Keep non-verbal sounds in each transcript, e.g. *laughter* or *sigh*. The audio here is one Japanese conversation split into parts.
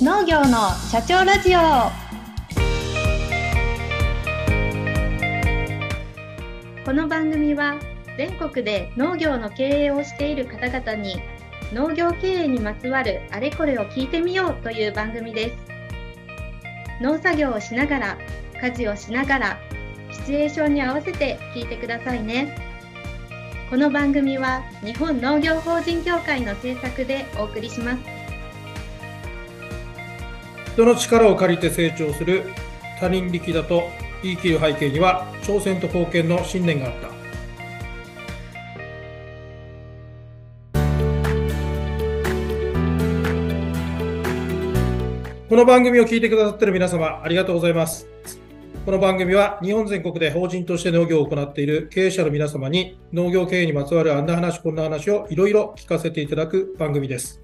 農業の社長ラジオ。この番組は全国で農業の経営をしている方々に農業経営にまつわるあれこれを聞いてみようという番組です。農作業をしながら家事をしながらシチュエーションに合わせて聞いてくださいね。この番組は日本農業法人協会の制作でお送りします。人の力を借りて成長する他人力だと言い切る背景には挑戦と貢献の信念があった。この番組を聞いてくださっている皆様ありがとうございます。この番組は日本全国で法人として農業を行っている経営者の皆様に農業経営にまつわるあんな話こんな話をいろいろ聞かせていただく番組です。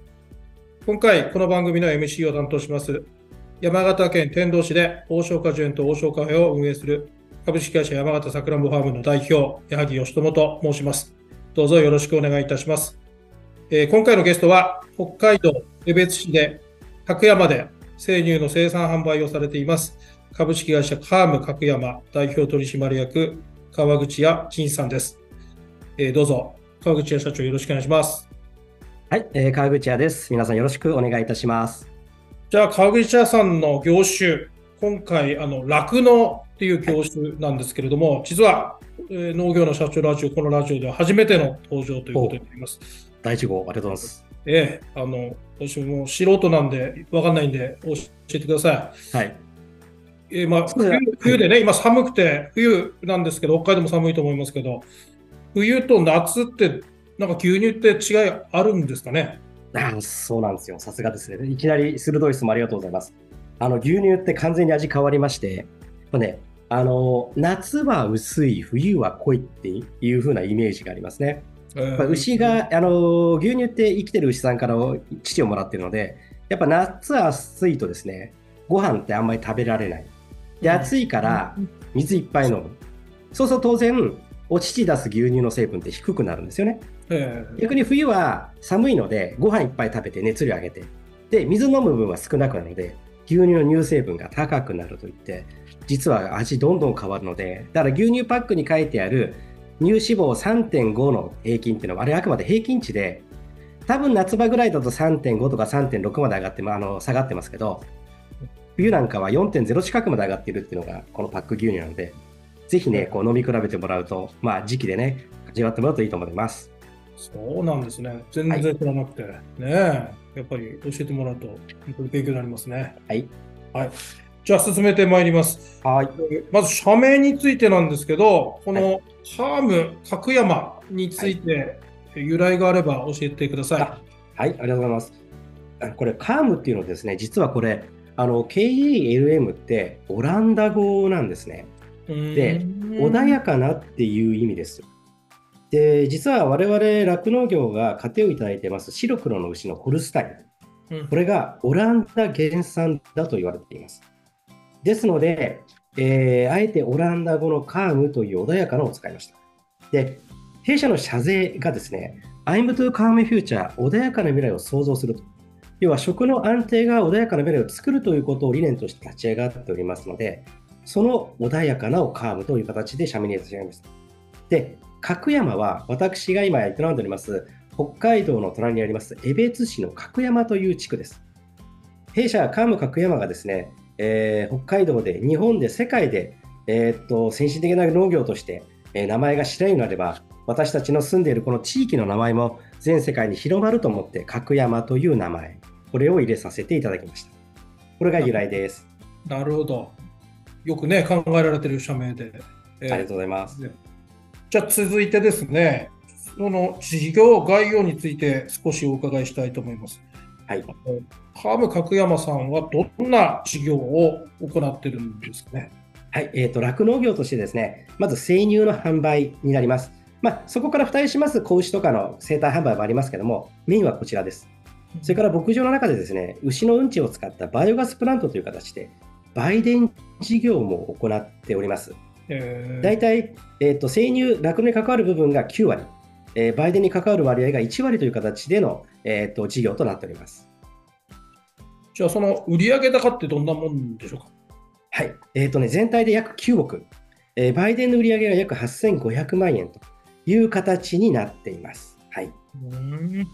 今回この番組の MC を担当します山形県天童市で王将果樹園と王将カフェを運営する株式会社山形さくらんぼファームの代表、矢作義友と申します。どうぞよろしくお願いいたします。えー、今回のゲストは、北海道江別市で角山で生乳の生産販売をされています、株式会社カーム角山代表取締役、川口屋金さんです。えー、どうぞ、川口屋社長よろしくお願いします。はい、えー、川口屋です。皆さんよろしくお願いいたします。じゃあ、川口屋さんの業種、今回、あの、酪農っていう業種なんですけれども、はい、実は、えー、農業の社長ラジオ、このラジオでは初めての登場ということになります。第1号、ありがとうございます。ええー、あの、私も素人なんで、わかんないんで、教えてください。はい。えー、まあ冬、冬でね、今寒くて、冬なんですけど、北海道も寒いと思いますけど、冬と夏って、なんか牛乳って違いあるんですかね？あそうなんですよ。さすがですね。いきなり鋭い質問ありがとうございます。あの牛乳って完全に味変わりまして、ね、あの夏は薄い、冬は濃いっていう風なイメージがありますね。えー、牛があの牛乳って生きてる牛さんから乳をもらってるので、やっぱ夏暑いとですね、ご飯ってあんまり食べられない。で、暑いから水いっぱい飲む。そうすると当然、お乳出す牛乳の成分って低くなるんですよね。逆に冬は寒いので、ご飯いっぱい食べて熱量上げて、で、水飲む分は少なくなるので、牛乳の乳成分が高くなるといって、実は味どんどん変わるので、だから牛乳パックに書いてある乳脂肪3.5の平均っていうのは、あれあくまで平均値で、多分夏場ぐらいだと3.5とか3.6まで上がってあの下がってますけど、冬なんかは4.0近くまで上がっているっていうのがこのパック牛乳なので、ぜひね、こう飲み比べてもらうと、まあ時期でね、味わってもらうといいと思います。そうなんですね。全然知らなくて。はい、ねやっぱり教えてもらうと、本当に勉強になりますね。はい。はい。じゃあ進めてまいります。はい。まず社名についてなんですけど、このハーム角山について由来があれば教えてください。はい、ありがとうございます。これ、カームっていうのはですね、実はこれ、あの KELM ってオランダ語なんですね。で、穏やかなっていう意味です。で、実は我々酪農業が糧をいただいています白黒の牛のホルスタイン。これがオランダ原産だと言われています。ですので、えー、あえてオランダ語のカームという穏やかなを使いました。で、弊社の社税がですね、I'm to calm future 穏やかな未来を創造すると。要は食の安定が穏やかな未来を作るということを理念として立ち上がっておりますので、その穏やかなをカームという形で社名に立ち上げました。で、角山は私が今営んでおります北海道の隣にあります江別市の角山という地区です。弊社カーム角山がですね、えー、北海道で日本で世界で、えー、っと先進的な農業として、えー、名前が知られるのでば私たちの住んでいるこの地域の名前も全世界に広まると思って角山という名前これを入れさせていただきました。これが由来です。なるほど。よくね考えられている社名で、えー、ありがとうございますじゃあ続いてですね、その事業概要について少しお伺いしたいと思います。はい。ハーム角山さんはどんな事業を行ってるんですかね？はい、えっ、ー、と、酪農業としてですね、まず生乳の販売になります。まあ、そこから付帯します子牛とかの生体販売もありますけども、メインはこちらです。それから牧場の中でですね、牛のうんちを使ったバイオガスプラントという形で、売電事業も行っております。大体、えーと、生乳、酪農に関わる部分が9割、えー、売電に関わる割合が1割という形での、えーと、事業となっております。じゃあ、その売上高ってどんなもんでしょうか？はい。えっ、ー、とね、全体で約9億。えー、バイデンの売上が約8500万円という形になっています。はい。うん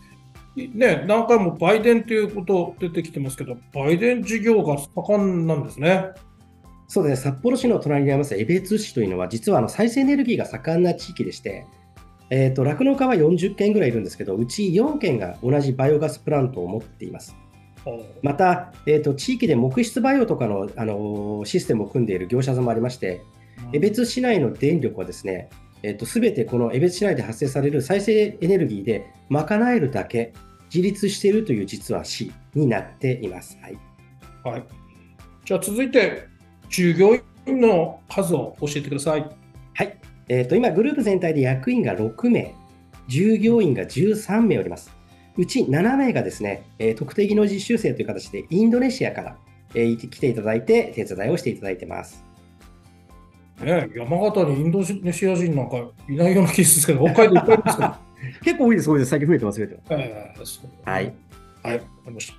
ね、何回もバイデンということ出てきてますけど、バイデン事業が盛んなんですね。そうですね、札幌市の隣にあります江別市というのは、実はあの再生エネルギーが盛んな地域でして、えーと、酪農家は40軒ぐらいいるんですけど、うち4軒が同じバイオガスプラントを持っています。また、えーと、地域で木質バイオとかの、あのシステムを組んでいる業者さんもありまして、江別市内の電力はですね、えーと、全てこの江別市内で発生される再生エネルギーで賄えるだけ自立しているという実は市になっています。はい、はい、じゃあ続いて従業員の数を教えてください。はい。えっ、ー、と、今、グループ全体で役員が6名、従業員が13名おります。うち7名がですね、えー、特定技能実習生という形でインドネシアから、えー、来ていただいて、手伝いをしていただいてます。ね、山形にインドネシア人なんかいないような気ですけど、北海道いっぱいいますか *laughs* 結構多いです、多いです。最近増えてます、増えてます。えー、はい。はい、わかりました。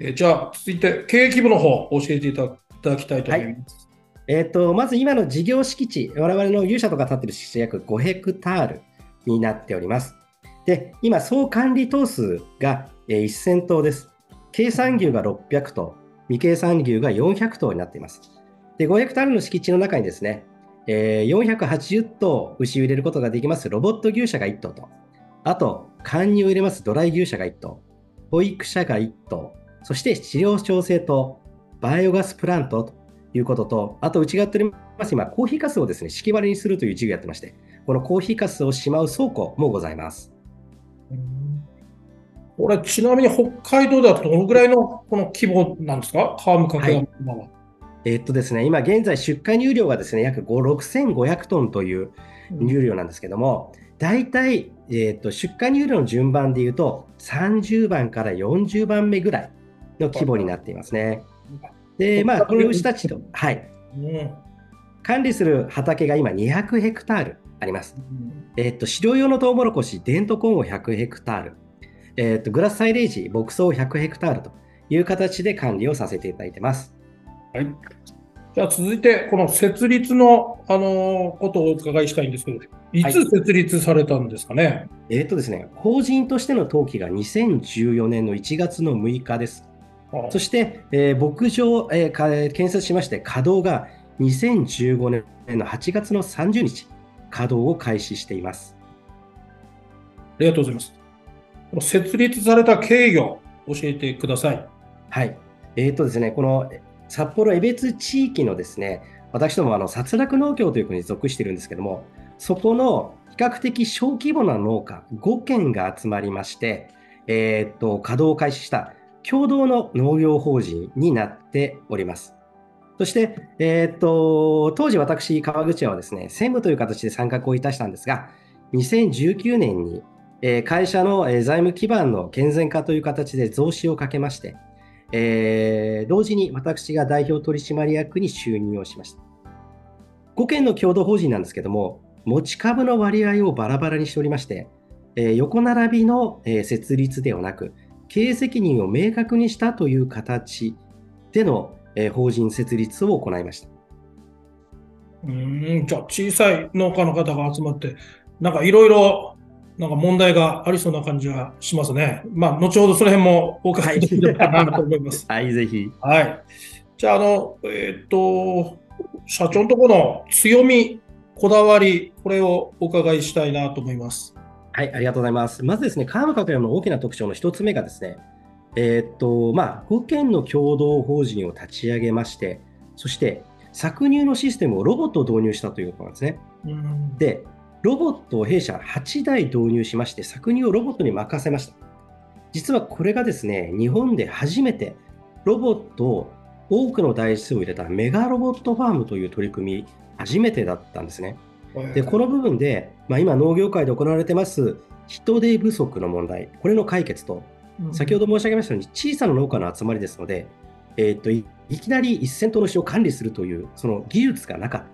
えー、じゃあ、続いて、経営規模の方、教えていただただきたいと思います。はいえーと、まず今の事業敷地、我々の勇者とか立ってる敷地約5ヘクタールになっております。で、今、総管理頭数が、えー、1000頭です。計算牛が600頭、未計算牛が400頭になっています。で、5ヘクタールの敷地の中にですね、えー、480頭牛を入れることができますロボット牛舎が1頭と、あと、貫入を入れますドライ牛舎が1頭、保育舎が1頭、そして治療調整棟、バイオガスプラントということと、あとうちがやっております今、コーヒーかすをですね、敷き割りにするという事業をやってまして、このコーヒーかすをしまう倉庫もございます。これ、ちなみに北海道ではどのぐらいのこの規模なんですか、カームかけは。えー、っとですね、今現在出荷入量がですね、約6500トンという入量なんですけども、大体、えー、っと出荷入量の順番でいうと、30番から40番目ぐらいの規模になっていますね。で、まあ、この牛たちと、はい、管理する畑が今200ヘクタールあります。えっと、飼料用のトウモロコシ、デントコーンを100ヘクタール、えっと、グラスサイレージ、牧草100ヘクタールという形で管理をさせていただいてます。はい。じゃあ続いて、この設立の、あのことをお伺いしたいんですけど、いつ設立されたんですかね？はい、えっ、とですね、法人としての登記が2014年の1月の6日です。そして、えー、牧場、えー、建設しまして、稼働が2015年の8月の30日、稼働を開始しています。ありがとうございます。設立された経緯を教えてください。はい。えっ、ー、とですね、この札幌江別地域のですね、私どもあの殺戮農協という国に属しているんですけども、そこの比較的小規模な農家5軒が集まりまして、えー、っと稼働を開始した共同の農業法人になっております。そして、えー、っと、当時私、川口屋はですね、専務という形で参画をいたしたんですが、2019年に、え、会社の、財務基盤の健全化という形で増資をかけまして、えー、同時に私が代表取締役に就任をしました。5件の共同法人なんですけども、持ち株の割合をバラバラにしておりまして、え、横並びの、え、設立ではなく、経営責任を明確にしたという形での、えー、法人設立を行いました。うんじゃあ、小さい農家の方が集まって、なんかいろいろなんか問題がありそうな感じがしますね。まあ、後ほどその辺もお伺いできればなと思います。はい、ぜひ。はい。じゃあ、あの、えっ、と、社長のところの強み、こだわり、これをお伺いしたいなと思います。はい、ありがとうございます。まずですね、川村の大きな特徴の一つ目がですね、えー、っと、まあ、5件の共同法人を立ち上げまして、そして搾乳のシステムをロボットを導入したということなんですね。で、ロボットを弊社8台導入しまして、搾乳をロボットに任せました。実はこれがですね、日本で初めてロボットを多くの台数を入れたメガロボットファームという取り組み、初めてだったんですね。でこの部分で、まあ、今、農業界で行われてます人手不足の問題、これの解決と、先ほど申し上げましたように、小さな農家の集まりですので、えー、っといきなり1000頭の牛を管理するという、その技術がなかった。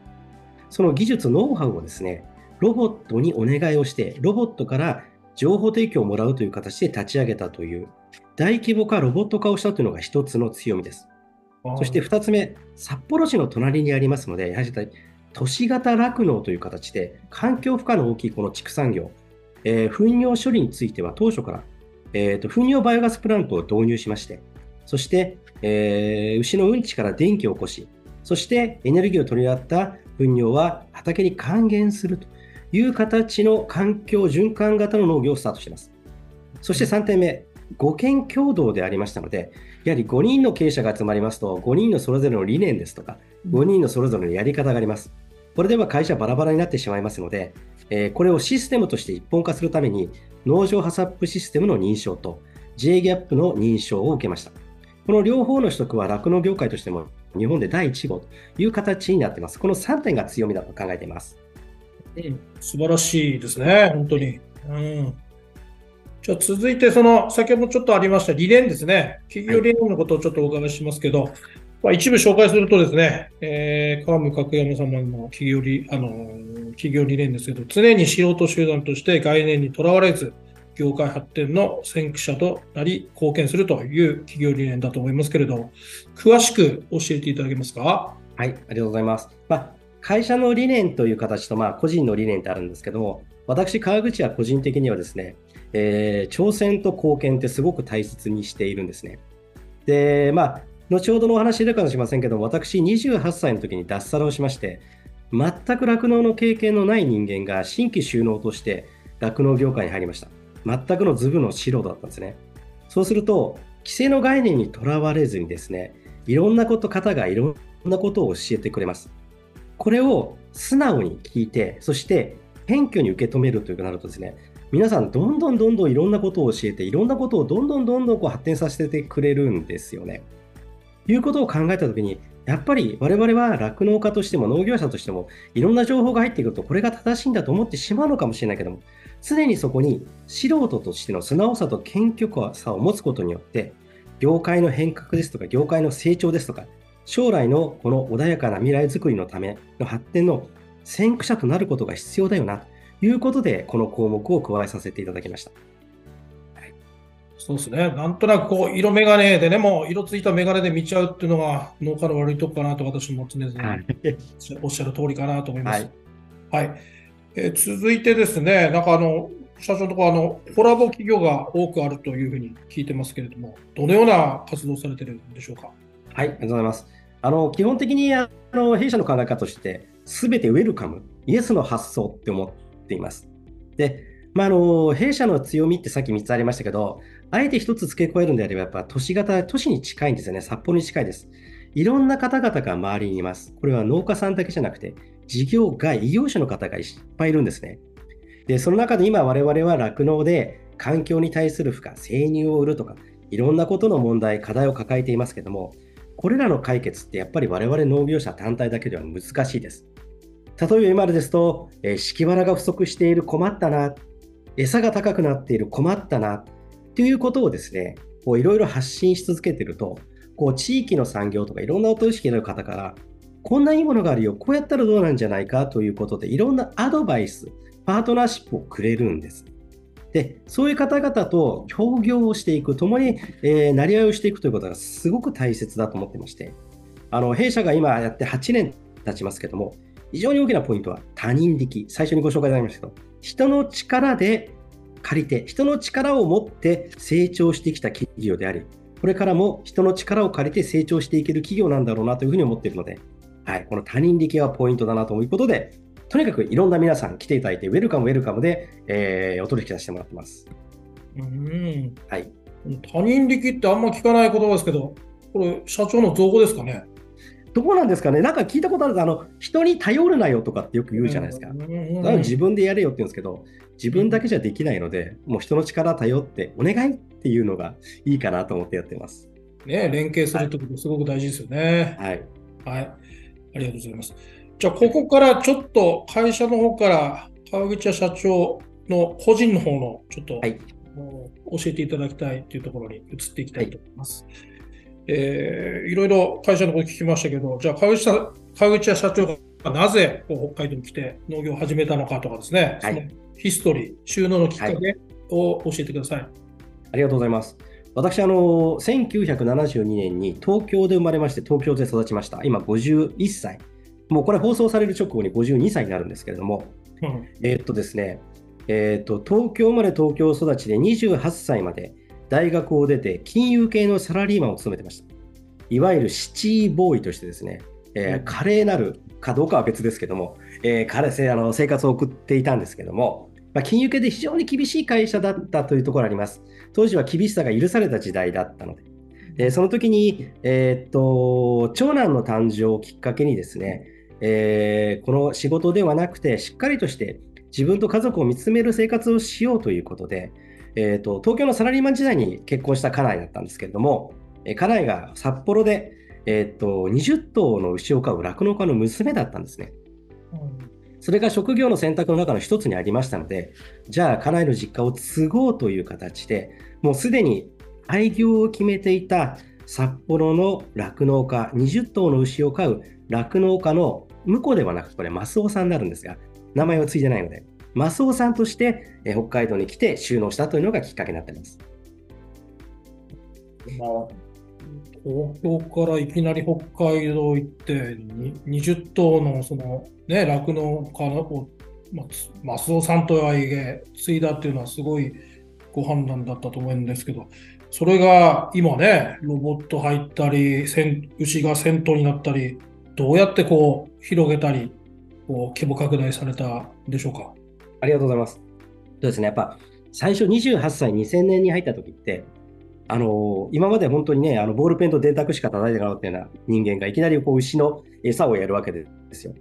その技術、ノウハウをですね、ロボットにお願いをして、ロボットから情報提供をもらうという形で立ち上げたという大規模化、ロボット化をしたというのが一つの強みです。そして2つ目、札幌市の隣にありますので、やはり都市型酪農という形で、環境負荷の大きいこの畜産業、えー、糞尿処理については当初から、えーと、糞尿バイオガスプラントを導入しまして、そして、えー、牛のうんちから電気を起こし、そしてエネルギーを取り合った糞尿は畑に還元するという形の環境循環型の農業をスタートしています。そして3点目、5県共同でありましたので、やはり5人の経営者が集まりますと、5人のそれぞれの理念ですとか、5人のそれぞれのやり方があります。これでは会社バラバラになってしまいますので、えー、これをシステムとして一本化するために、農場ハサップシステムの認証と JGAP の認証を受けました。この両方の取得は酪農業界としても日本で第1号という形になっています。この3点が強みだと考えています。うん、素晴らしいですね、本当に。うんじゃあ続いて、その、先ほどちょっとありました理念ですね。企業理念のことをちょっとお伺いしますけど、まあ、一部紹介するとですね、えー、川村角山様の企業理、あの、企業理念ですけど、常に素人集団として概念にとらわれず、業界発展の先駆者となり貢献するという企業理念だと思いますけれど、詳しく教えていただけますか？はい、ありがとうございます。まあ、会社の理念という形と、まあ、個人の理念ってあるんですけども、私、川口は個人的にはですね、えー、挑戦と貢献ってすごく大切にしているんですね。で、まあ、後ほどのお話出るかもしれませんけど私、28歳の時に脱サラをしまして、全く酪農の経験のない人間が新規収納として酪農業界に入りました。全くのズブの素人だったんですね。そうすると、規制の概念にとらわれずにですね、いろんなこと、方がいろんなことを教えてくれます。これを素直に聞いて、そして謙虚に受け止めるというなるとですね、皆さんどんどんどんどんいろんなことを教えて、いろんなことをどんどんどんどんこう発展させてくれるんですよね。いうことを考えたときに、やっぱり我々は酪農家としても農業者としてもいろんな情報が入ってくるとこれが正しいんだと思ってしまうのかもしれないけども常にそこに素人としての素直さと謙虚さを持つことによって業界の変革ですとか業界の成長ですとか将来のこの穏やかな未来づくりのための発展の先駆者となることが必要だよなということで、この項目を加えさせていただきました。はい、そうですね。なんとなくこう、色眼鏡でね、もう色ついた眼鏡で見ちゃうっていうのが農家の悪いとこかなと私も常々、はい、おっしゃる通りかなと思います。はい。はい、えー、続いてですね、なんかあの、社長のところあの、コラボ企業が多くあるというふうに聞いてますけれども、どのような活動されてるんでしょうか？はい、ありがとうございます。あの基本的にあの弊社の考え方として、すべてウェルカム、イエスの発想って思っています。で、まあ、あの弊社の強みってさっき3つありましたけど、あえて1つ付け加えるんであれば、やっぱ都市型、都市に近いんですよね、札幌に近いです。いろんな方々が周りにいます。これは農家さんだけじゃなくて、事業外、異業種の方がいっぱいいるんですね。で、その中で今、我々は酪農で環境に対する負荷、生乳を売るとか、いろんなことの問題、課題を抱えていますけども、これらの解決ってやっぱり我々農業者単体だけでは難しいです。例えば今ですと、えー、敷きが不足している困ったな、餌が高くなっている困ったな、ということをですね、こういろいろ発信し続けてると、こう地域の産業とかいろんな音意識のある方から、こんないいものがあるよ、こうやったらどうなんじゃないかということで、いろんなアドバイス、パートナーシップをくれるんです。で、そういう方々と協業をしていく、共に、えー、成り合いをしていくということがすごく大切だと思ってまして、あの弊社が今やって8年経ちますけども、非常に大きなポイントは他人力。最初にご紹介いただきましたけど、人の力で借りて、人の力を持って成長してきた企業であり、これからも人の力を借りて成長していける企業なんだろうなというふうに思っているので、はい、この他人力はポイントだなということで、とにかくいろんな皆さん来ていただいて、ウェルカムウェルカムで、えー、お取引させてもらってます。うん。はい。他人力ってあんま聞かない言葉ですけど、これ社長の造語ですかね？どうなんですかね、なんか聞いたことあるあの人に頼るなよとかってよく言うじゃないですか。だから自分でやれよって言うんですけど、自分だけじゃできないので、もう人の力頼ってお願いっていうのがいいかなと思ってやってます。ね、連携するってことすごく大事ですよね。はい。はい。ありがとうございます。じゃあ、ここからちょっと会社の方から川口社長の個人の方のちょっと、はい、教えていただきたいというところに移っていきたいと思います。はいえー、いろいろ会社のこと聞きましたけど、じゃあ川口さ川口屋社長がなぜ北海道に来て農業を始めたのかとかですね、はい、そのヒストリー、収納のきっかけを教えてください。ありがとうございます。私、あの、1972年に東京で生まれまして、東京で育ちました。今、51歳。もうこれ放送される直後に52歳になるんですけれども、うん、えー、っとですね、えー、っと、東京生まれ東京育ちで28歳まで大学を出て金融系のサラリーマンを務めてました。いわゆるシティボーイとしてですね、えー、華麗なるかどうかは別ですけども、えー、あの生活を送っていたんですけども、まあ、金融系で非常に厳しい会社だったというところあります。当時は厳しさが許された時代だったので。でその時に、えー、っと、長男の誕生をきっかけにですね、えー、この仕事ではなくて、しっかりとして自分と家族を見つめる生活をしようということで、えーっと、東京のサラリーマン時代に結婚した家内だったんですけれども、え家内が札幌で、えー、っと20頭の牛を飼う酪農家の娘だったんですね。それが職業の選択の中の一つにありましたので、じゃあ家内の実家を継ごうという形で、もうすでに廃業を決めていた札幌の酪農家、20頭の牛を飼う酪農家の婿ではなく、これ、増尾さんになるんですが、名前を継いでないので、増尾さんとして北海道に来て収納したというのがきっかけになってます。まあ、東京からいきなり北海道行って、20頭のそのね、酪農家の、まあ、増尾さんとはいえ、継いだっていうのはすごいご判断だったと思うんですけど、それが今ね、ロボット入ったり、牛が先頭になったり、どうやってこう広げたり、こう規模拡大されたんでしょうか？ありがとうございます。そうですね、やっぱ最初28歳、2000年に入った時って、あの今まで本当にね、あのボールペンと電卓しか叩いてなかったような人間がいきなりこう牛の餌をやるわけですよ。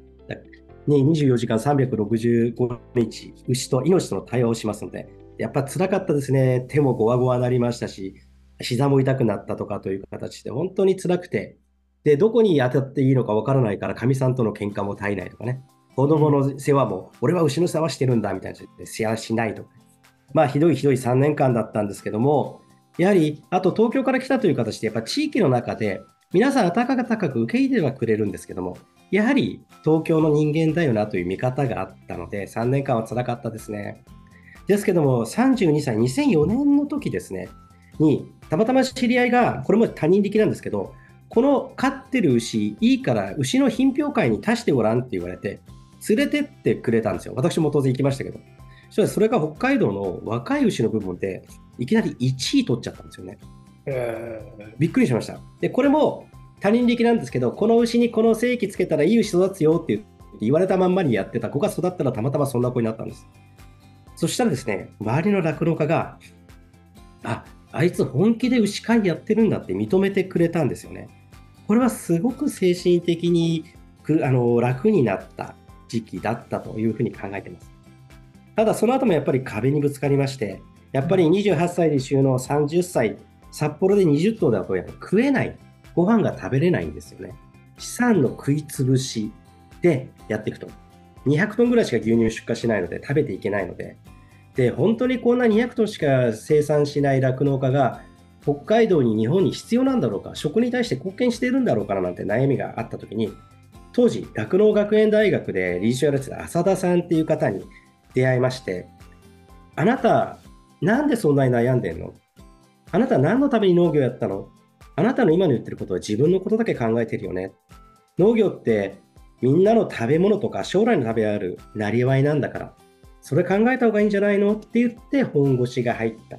ね、24時間365日、牛と命との対話をしますので、やっぱ辛かったですね。手もごわごわなりましたし、膝も痛くなったとかという形で、本当に辛くて、で、どこに当たっていいのかわからないから、かみさんとの喧嘩も絶えないとかね、子供の世話も、俺は牛の世話してるんだみたいな、世話しないとか。まあ、ひどいひどい3年間だったんですけども、やはり、あと東京から来たという形で、やっぱ地域の中で、皆さん温かく高く受け入れはくれるんですけども、やはり東京の人間だよなという見方があったので、3年間は辛かったですね。ですけども、32歳、2004年の時ですね、に、たまたま知り合いが、これも他人力なんですけど、この飼ってる牛、いいから牛の品評会に足してごらんって言われて、連れてってくれたんですよ。私も当然行きましたけど。そそれが北海道の若い牛の部分で、いきなり1位取っちゃったんですよね。びっくりしました。で、これも他人力なんですけど、この牛にこの正規つけたらいい牛育つよって言われたまんまにやってた子が育ったらたまたまそんな子になったんです。そしたらですね、周りの酪農家が、あ、あいつ本気で牛飼いやってるんだって認めてくれたんですよね。これはすごく精神的にあの楽になった時期だったというふうに考えています。ただその後もやっぱり壁にぶつかりまして、やっぱり28歳で収納、30歳、札幌で20頭だとやっぱ食えない、ご飯が食べれないんですよね。資産の食い潰しでやっていくと。200トンぐらいしか牛乳出荷しないので食べていけないので、で、本当にこんな200トンしか生産しない酪農家が北海道に日本に必要なんだろうか、食に対して貢献しているんだろうかなんて悩みがあったときに、当時、酪農学園大学で理事長やられてた浅田さんっていう方に出会いまして、あなた、なんでそんなに悩んでんの？あなた何のために農業やったの？あなたの今の言ってることは自分のことだけ考えてるよね？農業ってみんなの食べ物とか将来の食べあるなりわいなんだから、それ考えた方がいいんじゃないの？って言って本腰が入った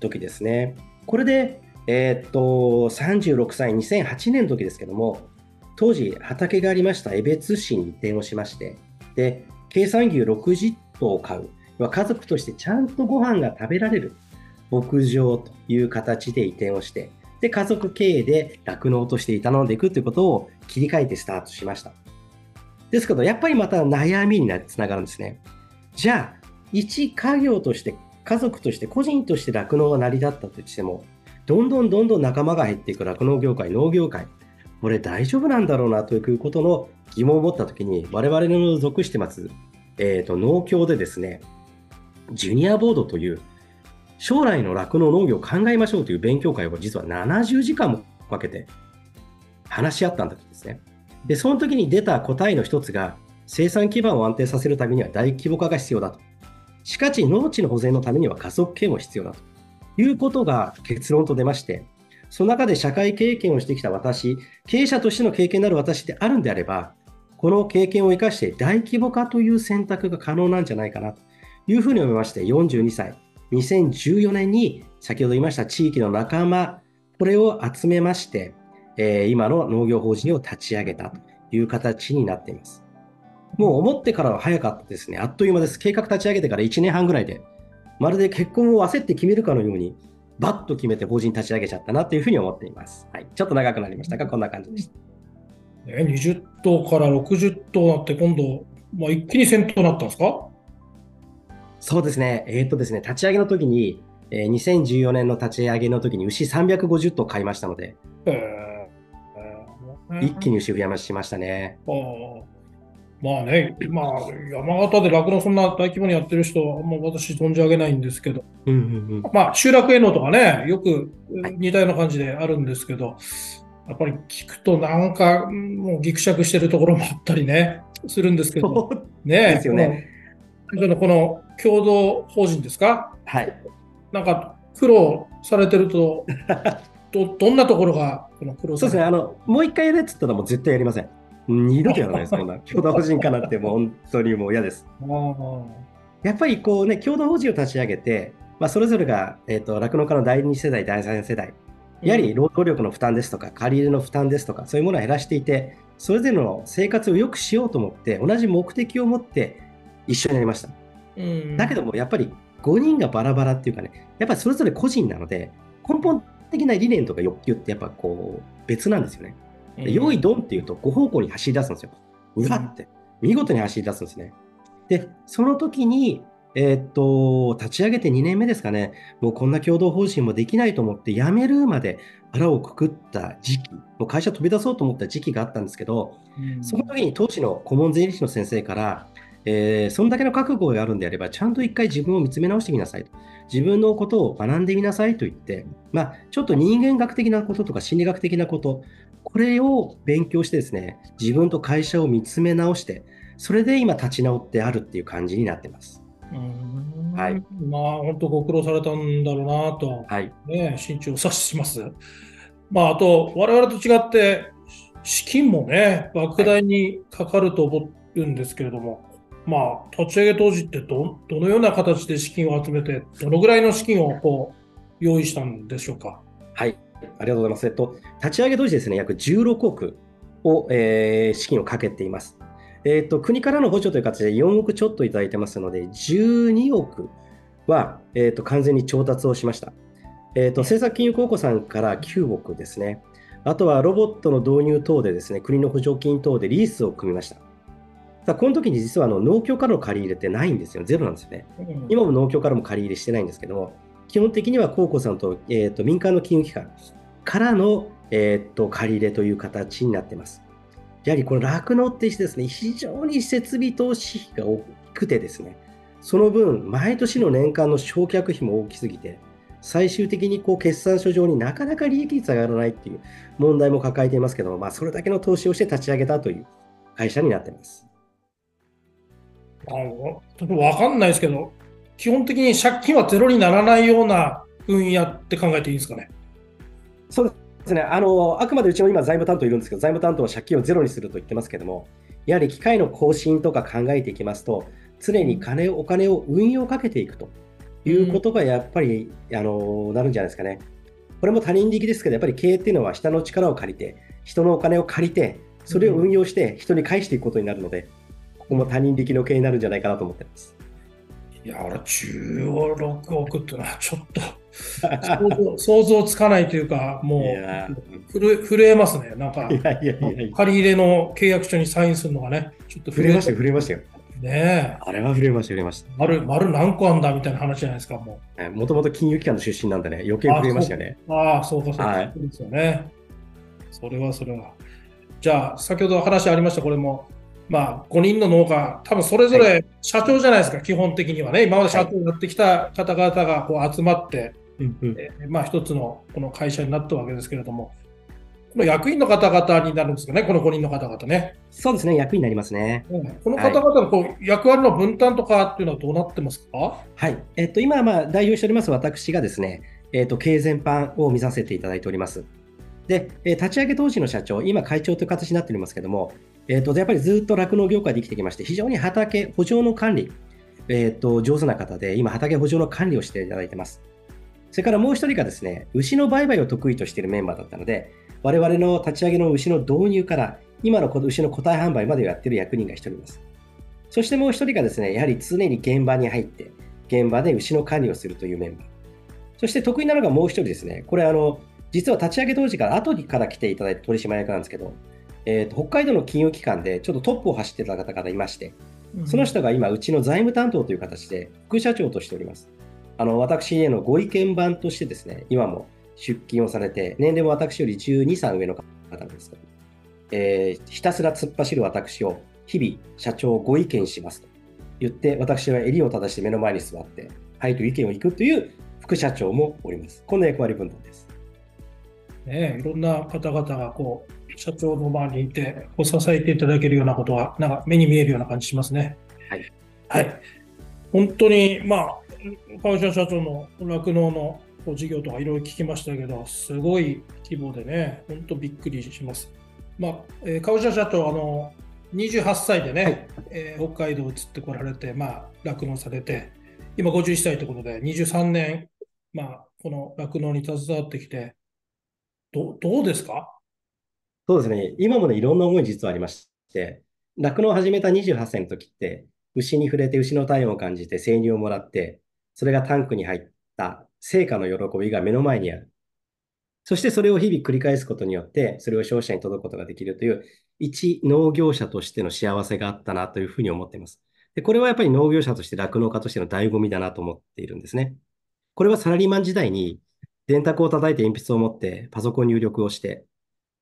時ですね。これで、えー、っと、36歳、2008年の時ですけども、当時畑がありました江別市に移転をしまして、で、計算牛60頭を飼う、家族としてちゃんとご飯が食べられる牧場という形で移転をして、で、家族経営で酪農として営んでいくということを切り替えてスタートしました。ですけど、やっぱりまた悩みにつながるんですね。じゃあ、一家業として、家族として、個人として酪農が成り立ったとしても、どんどんどんどん仲間が減っていく酪農業界、農業界、これ大丈夫なんだろうなということの疑問を持ったときに、我々の属してます、えーと、農協でですね、ジュニアボードという将来の酪農農業を考えましょうという勉強会を実は70時間もかけて話し合ったんだとですね。で、その時に出た答えの一つが、生産基盤を安定させるためには大規模化が必要だと。しかし、農地の保全のためには加速系も必要だということが結論と出まして、その中で社会経験をしてきた私、経営者としての経験のある私であるんであれば、この経験を生かして大規模化という選択が可能なんじゃないかなというふうに思いまして、42歳、2014年に先ほど言いました地域の仲間、これを集めまして、えー、今の農業法人を立ち上げたという形になっています。もう思ってからは早かったですね。あっという間です。計画立ち上げてから1年半ぐらいで、まるで結婚を焦って決めるかのように、バッと決めて法人立ち上げちゃったなというふうに思っています。はい、ちょっと長くなりましたが、こんな感じでした。ね、20頭から60頭なって、今度、まあ、一気に先頭になったんですか？そうですね、えー、っとですね、立ち上げの時に、えー、2014年の立ち上げの時に牛350頭買いましたので、えー、一気に牛増やしましたね。まあね、まあ、山形で酪農そんな大規模にやってる人は、あんま私存じ上げないんですけど、うんうんうん、まあ、集落営農とかね、よく似たような感じであるんですけど、はい、やっぱり聞くとなんか、もうぎくしゃくしてるところもあったりね、するんですけど、ね。ですよね。この共同法人ですか？はい。なんか苦労されてると、*laughs* どどんなところがこの苦労そうですね、あのもう一回やれっつったらもう絶対やりません。二度とやらないです、こんな。*laughs* 共同法人かなってもう本当にもう嫌です。やっぱりこうね、共同法人を立ち上げて、まあ、それぞれが、えーと、酪農家の第2世代、第3世代、やはり労働力の負担ですとか、借り入れの負担ですとか、そういうものを減らしていて、それぞれの生活を良くしようと思って、同じ目的を持って一緒になりました。うん、だけども、やっぱり5人がバラバラっていうかね、やっぱりそれぞれ個人なので、根本的な理念とか欲求ってやっぱこう別なんですよね。で用意ドンっていうと5方向に走り出すんですよ。うわって。見事に走り出すんですね。で、その時に、えー、っと、立ち上げて2年目ですかね、もうこんな共同方針もできないと思って辞めるまで腹をくくった時期、もう会社飛び出そうと思った時期があったんですけど、うん、その時に当時の顧問税理士の先生から、えー、そんだけの覚悟があるんであれば、ちゃんと一回自分を見つめ直してみなさいと。自分のことを学んでみなさいと言って、まあ、ちょっと人間学的なこととか心理学的なこと、これを勉強してですね、自分と会社を見つめ直して、それで今立ち直ってあるっていう感じになってます。はい、まあ本当ご苦労されたんだろうなと、はい、ね、心中を察します。まあ、あと、我々と違って、資金もね、莫大にかかると思うんですけれども、まあ、立ち上げ当時ってどどのような形で資金を集めて、どのぐらいの資金をこう用意したんでしょうか？はい、ありがとうございます。えっと、立ち上げ当時ですね、約16億を、えー、資金をかけています。えっと、国からの補助という形で4億ちょっといただいてますので、12億は、えっと、完全に調達をしました。えっと、政策金融公庫さんから9億ですね。あとはロボットの導入等でですね、国の補助金等でリースを組みました。さあこの時に実はあの農協からの借り入れってないんですよ、ゼロなんですよね。今も農協からも借り入れしてないんですけども、基本的には高校さんと,、えーと、民間の金融機関からの、えーと、借り入れという形になっています。やはりこの酪農ってですね、非常に設備投資費が大きくてですね、その分、毎年の年間の焼却費も大きすぎて、最終的にこう決算書上になかなか利益率上がらないっていう問題も抱えていますけども、まあ、それだけの投資をして立ち上げたという会社になっています。あのちょっと分かんないですけど、基本的に借金はゼロにならないような分野って考えていいですかね？そうですねあのあくまでうちも今、財務担当いるんですけど、財務担当は借金をゼロにすると言ってますけども、やはり機械の更新とか考えていきますと、常に金お金を運用かけていくということがやっぱり、うん、あのなるんじゃないですかね。これも他人力ですけど、やっぱり経営っていうのは下の力を借りて、人のお金を借りて、それを運用して人に返していくことになるので、ここも他人力の系になるんじゃないかなと思ってます。いや、俺、16億っていうのはちょっと想像 *laughs* 想像つかないというか、もう震えますね。なんか、いやいやいや借り入れの契約書にサインするのがね、ちょっと震えましたよ、震えましたよ。ねあれは震えました、震えました。丸、丸何個あんだみたいな話じゃないですか、もう。もともと金融機関の出身なんでね、余計震えましたよね。ああ、そうか、そうか、はい、そうですよね。それは、それは。じゃあ、先ほど話ありました、これも。まあ、5人の農家、多分それぞれ社長じゃないですか、はい、基本的にはね。今まで社長になってきた方々がこう集まって、はい、えー、まあ、一つのこの会社になったわけですけれども、この役員の方々になるんですかね、この5人の方々ね。そうですね、役員になりますね。うん、この方々のこう、はい、役割の分担とかっていうのはどうなってますか？はい、えっと、今、まあ、代表しております私がですね、えーと、経営全般を見させていただいております。で、えー、立ち上げ当時の社長、今会長という形になっておりますけども、えーと、やっぱりずっと酪農業界で生きてきまして、非常に畑、補助の管理、えーと、上手な方で、今、畑補助の管理をしていただいてます。それからもう一人がですね、牛の売買を得意としているメンバーだったので、我々の立ち上げの牛の導入から、今の牛の個体販売までやっている役人が一人います。そしてもう一人がですね、やはり常に現場に入って、現場で牛の管理をするというメンバー。そして得意なのがもう一人ですね。これあの、実は立ち上げ当時から後から来ていただいた取締役なんですけど、えーと、北海道の金融機関でちょっとトップを走ってた方がいまして、その人が今、うちの財務担当という形で副社長としております。あの私へのご意見番としてですね、今も出勤をされて、年齢も私より12、3上の方なんですけど、えー、ひたすら突っ走る私を日々社長ご意見しますと言って、私は襟を正して目の前に座って、はいと意見をいくという副社長もおります。こんな役割分担です。ね、いろんな方々がこう社長の場にいて、こう支えていただけるようなことは、なんか目に見えるような感じしますね。はい。はい。本当に、まあ、会社社長の酪農の事業とかいろいろ聞きましたけど、すごい規模でね、本当びっくりします。まあ、えー、会社社長、あの、28歳でね、はい、えー、北海道移ってこられて、まあ、酪農されて、今51歳ということで、23年まあ、この酪農に携わってきて、どどうですか？そうですね、今もね、いろんな思い実はありまして、酪農を始めた28歳の時って、牛に触れて牛の体温を感じて生乳をもらって、それがタンクに入った成果の喜びが目の前にある。そしてそれを日々繰り返すことによって、それを消費者に届くことができるという、一農業者としての幸せがあったなというふうに思っています。でこれはやっぱり農業者として酪農家としての醍醐味だなと思っているんですね。これはサラリーマン時代に電卓を叩いて鉛筆を持ってパソコン入力をして、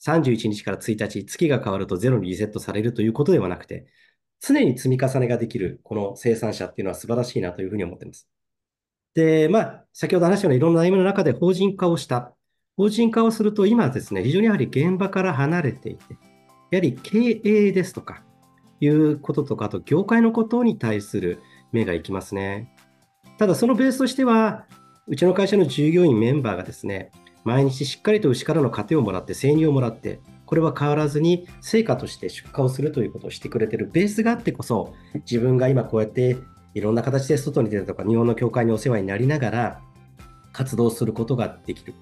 31日から1日、月が変わるとゼロにリセットされるということではなくて、常に積み重ねができるこの生産者っていうのは素晴らしいなというふうに思っています。で、まあ、先ほど話したようないろんな悩みの中で法人化をした。法人化をすると今ですね、非常にやはり現場から離れていて、やはり経営ですとか、いうこととか、あと業界のことに対する目がいきますね。ただそのベースとしては、うちの会社の従業員メンバーがですね、毎日しっかりと牛からの糧をもらって、生乳をもらって、これは変わらずに成果として出荷をするということをしてくれてるベースがあってこそ、自分が今こうやっていろんな形で外に出たとか、日本の協会にお世話になりながら活動することができる。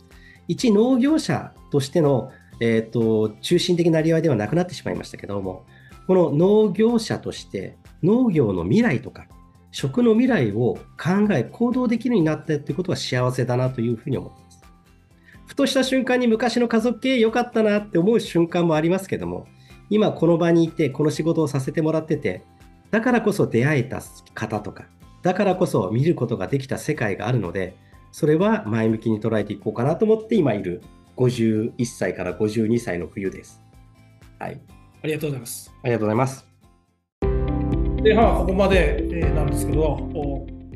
一農業者としての、えーと、中心的なりわいではなくなってしまいましたけども、この農業者として農業の未来とか、食の未来を考え、行動できるようになったということは幸せだなというふうに思っています。ふとした瞬間に昔の家族経営良かったなって思う瞬間もありますけども、今この場にいて、この仕事をさせてもらってて、だからこそ出会えた方とか、だからこそ見ることができた世界があるので、それは前向きに捉えていこうかなと思って今いる51歳から52歳の冬です。はい。ありがとうございます。ありがとうございます。前半はここまで、えなんですけど、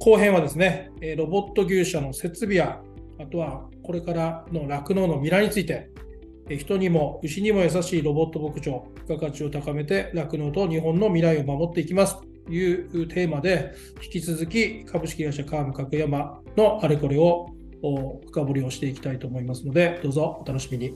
後編はですねえ、ロボット牛舎の設備や、あとはこれからの酪農の未来について、え人にも牛にも優しいロボット牧場、付加価値を高めて酪農と日本の未来を守っていきますというテーマで、引き続き株式会社カーム角山のあれこれを深掘りをしていきたいと思いますので、どうぞお楽しみに。